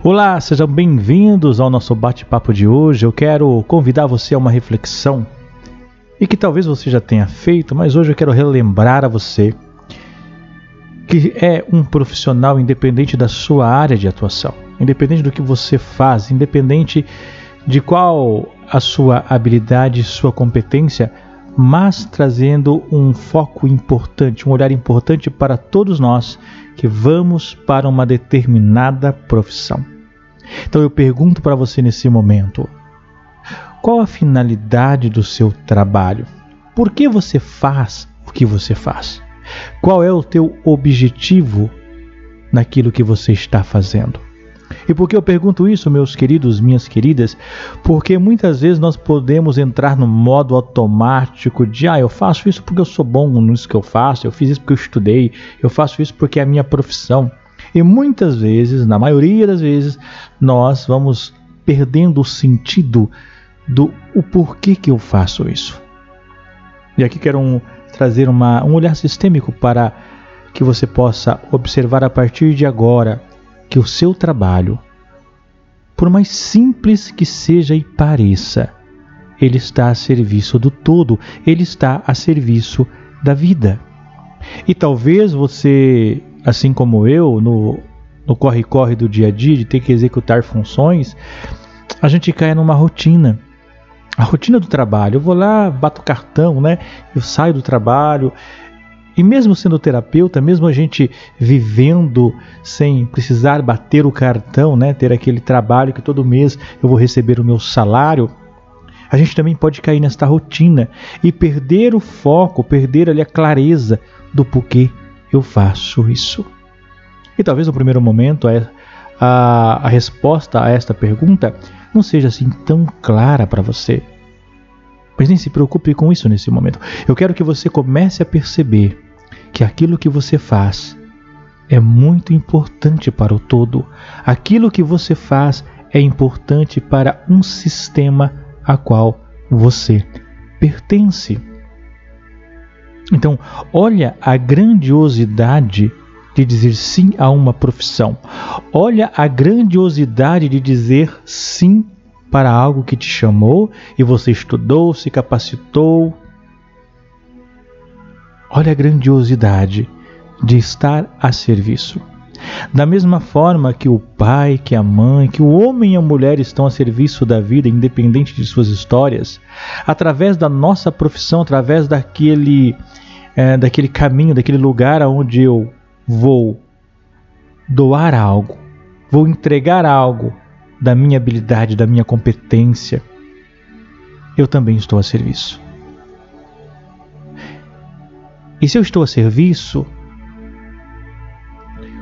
Olá, sejam bem-vindos ao nosso bate-papo de hoje. Eu quero convidar você a uma reflexão e que talvez você já tenha feito, mas hoje eu quero relembrar a você que é um profissional independente da sua área de atuação, independente do que você faz, independente de qual a sua habilidade, sua competência, mas trazendo um foco importante, um olhar importante para todos nós que vamos para uma determinada profissão. Então eu pergunto para você nesse momento: qual a finalidade do seu trabalho? Por que você faz o que você faz? Qual é o teu objetivo naquilo que você está fazendo? E por que eu pergunto isso, meus queridos, minhas queridas? Porque muitas vezes nós podemos entrar no modo automático de, ah, eu faço isso porque eu sou bom nisso que eu faço, eu fiz isso porque eu estudei, eu faço isso porque é a minha profissão. E muitas vezes, na maioria das vezes, nós vamos perdendo o sentido do o porquê que eu faço isso. E aqui quero um, trazer uma, um olhar sistêmico para que você possa observar a partir de agora que o seu trabalho, por mais simples que seja e pareça, ele está a serviço do todo, ele está a serviço da vida. E talvez você, assim como eu, no corre-corre do dia a dia, de ter que executar funções, a gente cai numa rotina. A rotina do trabalho. Eu vou lá, bato cartão, né? Eu saio do trabalho, e mesmo sendo terapeuta, mesmo a gente vivendo sem precisar bater o cartão, né, ter aquele trabalho que todo mês eu vou receber o meu salário, a gente também pode cair nesta rotina e perder o foco, perder ali a clareza do porquê eu faço isso. E talvez no primeiro momento a, a, a resposta a esta pergunta não seja assim tão clara para você. Mas nem se preocupe com isso nesse momento. Eu quero que você comece a perceber que aquilo que você faz é muito importante para o todo. Aquilo que você faz é importante para um sistema a qual você pertence. Então, olha a grandiosidade de dizer sim a uma profissão. Olha a grandiosidade de dizer sim para algo que te chamou e você estudou, se capacitou, Olha a grandiosidade de estar a serviço. Da mesma forma que o pai, que a mãe, que o homem e a mulher estão a serviço da vida, independente de suas histórias, através da nossa profissão, através daquele, é, daquele caminho, daquele lugar aonde eu vou doar algo, vou entregar algo da minha habilidade, da minha competência, eu também estou a serviço. E se eu estou a serviço,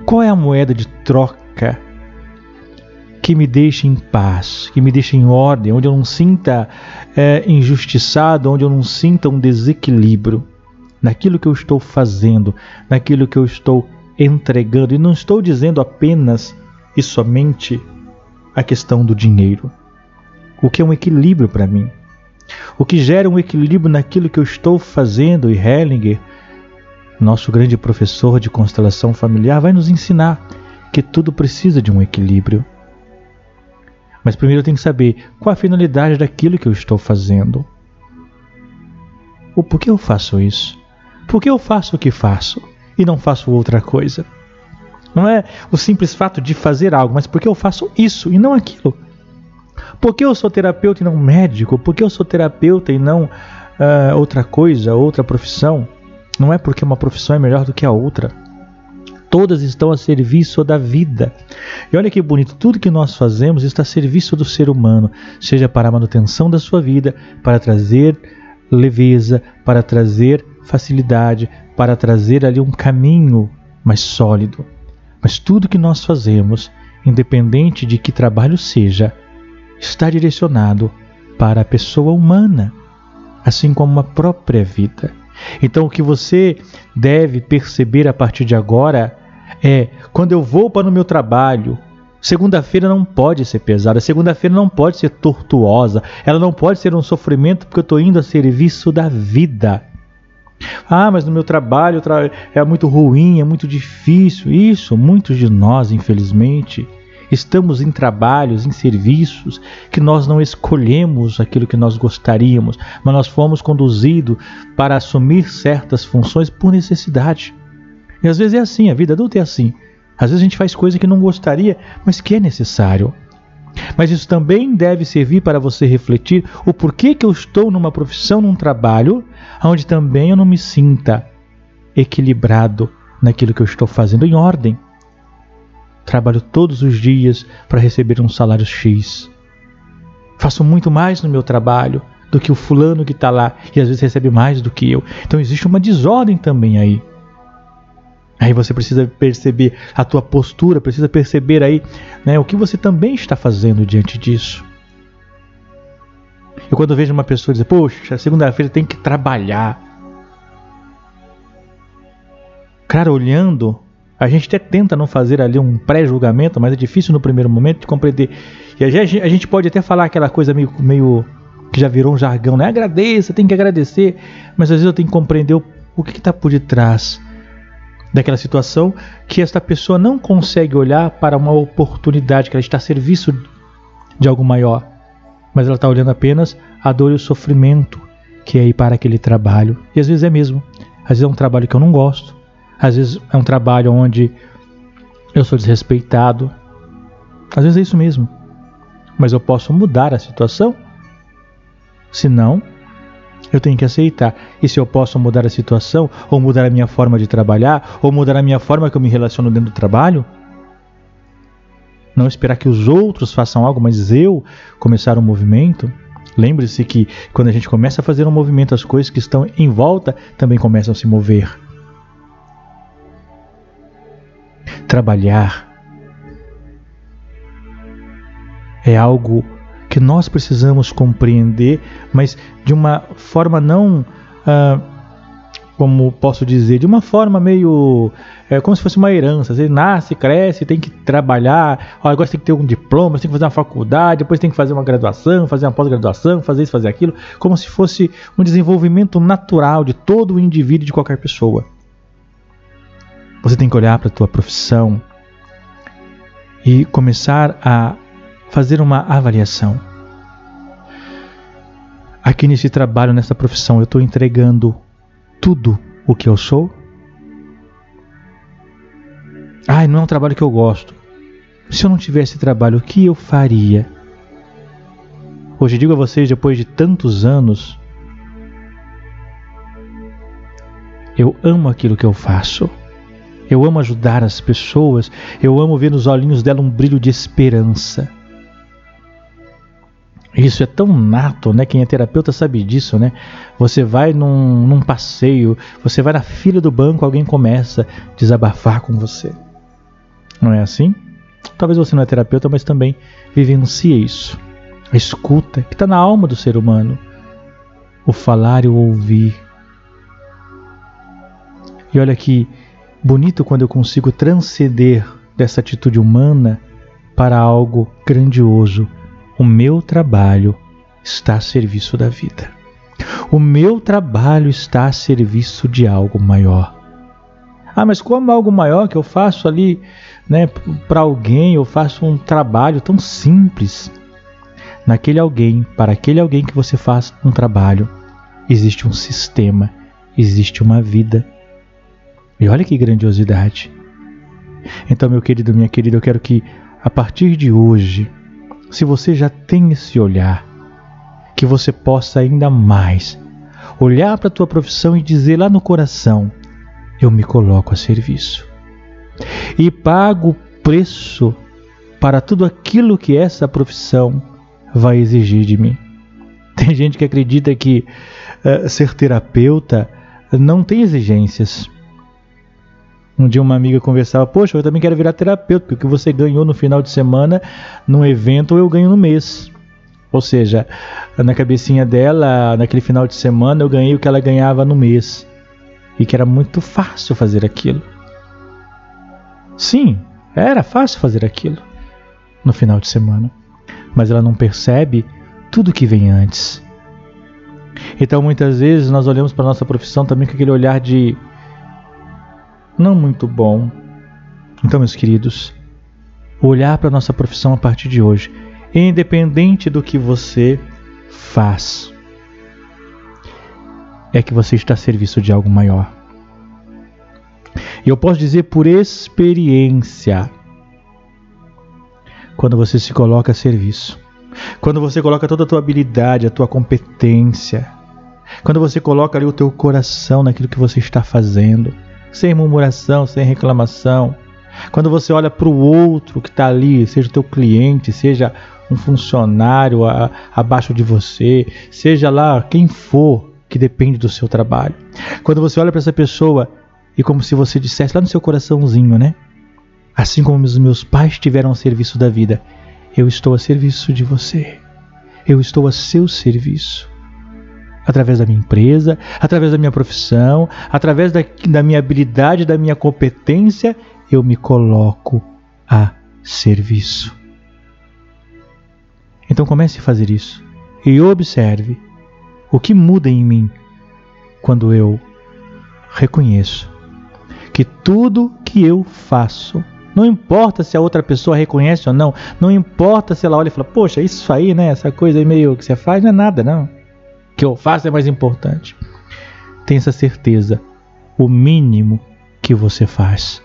qual é a moeda de troca que me deixe em paz, que me deixe em ordem, onde eu não sinta é, injustiçado, onde eu não sinta um desequilíbrio naquilo que eu estou fazendo, naquilo que eu estou entregando? E não estou dizendo apenas e somente a questão do dinheiro. O que é um equilíbrio para mim? O que gera um equilíbrio naquilo que eu estou fazendo, e Hellinger nosso grande professor de constelação familiar vai nos ensinar que tudo precisa de um equilíbrio. Mas primeiro eu tenho que saber qual a finalidade daquilo que eu estou fazendo. O porquê eu faço isso? Por que eu faço o que faço e não faço outra coisa? Não é o simples fato de fazer algo, mas porque eu faço isso e não aquilo. Por que eu sou terapeuta e não médico? Por que eu sou terapeuta e não uh, outra coisa, outra profissão? Não é porque uma profissão é melhor do que a outra. Todas estão a serviço da vida. E olha que bonito, tudo que nós fazemos está a serviço do ser humano, seja para a manutenção da sua vida, para trazer leveza, para trazer facilidade, para trazer ali um caminho mais sólido. Mas tudo que nós fazemos, independente de que trabalho seja, está direcionado para a pessoa humana, assim como a própria vida. Então, o que você deve perceber a partir de agora é: quando eu vou para o meu trabalho, segunda-feira não pode ser pesada, segunda-feira não pode ser tortuosa, ela não pode ser um sofrimento porque eu estou indo a serviço da vida. Ah, mas no meu trabalho é muito ruim, é muito difícil. Isso, muitos de nós, infelizmente, Estamos em trabalhos, em serviços que nós não escolhemos aquilo que nós gostaríamos, mas nós fomos conduzidos para assumir certas funções por necessidade. E às vezes é assim, a vida adulta é assim. Às vezes a gente faz coisa que não gostaria, mas que é necessário. Mas isso também deve servir para você refletir o porquê que eu estou numa profissão, num trabalho, onde também eu não me sinta equilibrado naquilo que eu estou fazendo em ordem. Trabalho todos os dias para receber um salário X. Faço muito mais no meu trabalho do que o fulano que está lá e às vezes recebe mais do que eu. Então existe uma desordem também aí. Aí você precisa perceber a tua postura, precisa perceber aí né, o que você também está fazendo diante disso. Eu quando vejo uma pessoa dizer, poxa, segunda-feira tem que trabalhar. Cara, olhando a gente até tenta não fazer ali um pré-julgamento, mas é difícil no primeiro momento de compreender. E a gente, pode até falar aquela coisa meio, meio que já virou um jargão, né? Agradeça, tem que agradecer, mas às vezes eu tenho que compreender o que está por detrás daquela situação que esta pessoa não consegue olhar para uma oportunidade, que ela está a serviço de algo maior, mas ela está olhando apenas a dor e o sofrimento que é ir para aquele trabalho. E às vezes é mesmo. Às vezes é um trabalho que eu não gosto, às vezes é um trabalho onde eu sou desrespeitado. Às vezes é isso mesmo. Mas eu posso mudar a situação? Se não, eu tenho que aceitar. E se eu posso mudar a situação, ou mudar a minha forma de trabalhar, ou mudar a minha forma que eu me relaciono dentro do trabalho? Não esperar que os outros façam algo, mas eu começar um movimento? Lembre-se que quando a gente começa a fazer um movimento, as coisas que estão em volta também começam a se mover. trabalhar é algo que nós precisamos compreender, mas de uma forma não, ah, como posso dizer, de uma forma meio é, como se fosse uma herança. Você nasce, cresce, tem que trabalhar, agora você tem que ter um diploma, você tem que fazer uma faculdade, depois tem que fazer uma graduação, fazer uma pós-graduação, fazer isso, fazer aquilo, como se fosse um desenvolvimento natural de todo o indivíduo, de qualquer pessoa. Você tem que olhar para a tua profissão e começar a fazer uma avaliação. Aqui nesse trabalho, nessa profissão, eu estou entregando tudo o que eu sou? Ai, não é um trabalho que eu gosto. Se eu não tivesse trabalho, o que eu faria? Hoje digo a vocês, depois de tantos anos, eu amo aquilo que eu faço. Eu amo ajudar as pessoas, eu amo ver nos olhinhos dela um brilho de esperança. Isso é tão nato, né? Quem é terapeuta sabe disso, né? Você vai num, num passeio, você vai na fila do banco, alguém começa a desabafar com você. Não é assim? Talvez você não é terapeuta, mas também vivencie isso. A escuta, que está na alma do ser humano. O falar e o ouvir. E olha que Bonito quando eu consigo transcender dessa atitude humana para algo grandioso. O meu trabalho está a serviço da vida. O meu trabalho está a serviço de algo maior. Ah, mas como algo maior que eu faço ali, né, para alguém, eu faço um trabalho tão simples. Naquele alguém, para aquele alguém que você faz um trabalho, existe um sistema, existe uma vida, e olha que grandiosidade. Então, meu querido, minha querida, eu quero que a partir de hoje, se você já tem esse olhar, que você possa ainda mais olhar para a tua profissão e dizer lá no coração: eu me coloco a serviço. E pago o preço para tudo aquilo que essa profissão vai exigir de mim. Tem gente que acredita que uh, ser terapeuta não tem exigências. Um dia uma amiga conversava, poxa, eu também quero virar terapeuta, porque o que você ganhou no final de semana num evento eu ganho no mês. Ou seja, na cabecinha dela, naquele final de semana, eu ganhei o que ela ganhava no mês. E que era muito fácil fazer aquilo. Sim, era fácil fazer aquilo no final de semana. Mas ela não percebe tudo que vem antes. Então muitas vezes nós olhamos para a nossa profissão também com aquele olhar de não muito bom. Então, meus queridos, olhar para a nossa profissão a partir de hoje, independente do que você faz, é que você está a serviço de algo maior. E eu posso dizer por experiência, quando você se coloca a serviço, quando você coloca toda a tua habilidade, a tua competência, quando você coloca ali o teu coração naquilo que você está fazendo, sem murmuração, sem reclamação, quando você olha para o outro que está ali, seja teu cliente, seja um funcionário a, abaixo de você, seja lá quem for que depende do seu trabalho. Quando você olha para essa pessoa e como se você dissesse lá no seu coraçãozinho, né? Assim como os meus pais tiveram a serviço da vida, eu estou a serviço de você. Eu estou a seu serviço. Através da minha empresa, através da minha profissão, através da, da minha habilidade, da minha competência, eu me coloco a serviço. Então comece a fazer isso e observe o que muda em mim quando eu reconheço que tudo que eu faço, não importa se a outra pessoa reconhece ou não, não importa se ela olha e fala, poxa, isso aí, né, essa coisa aí meio que você faz não é nada, não. Que eu faço é mais importante. Tenha essa certeza, o mínimo que você faz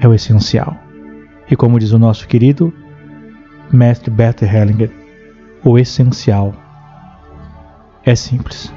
é o essencial. E como diz o nosso querido mestre Bert Hellinger, o essencial é simples.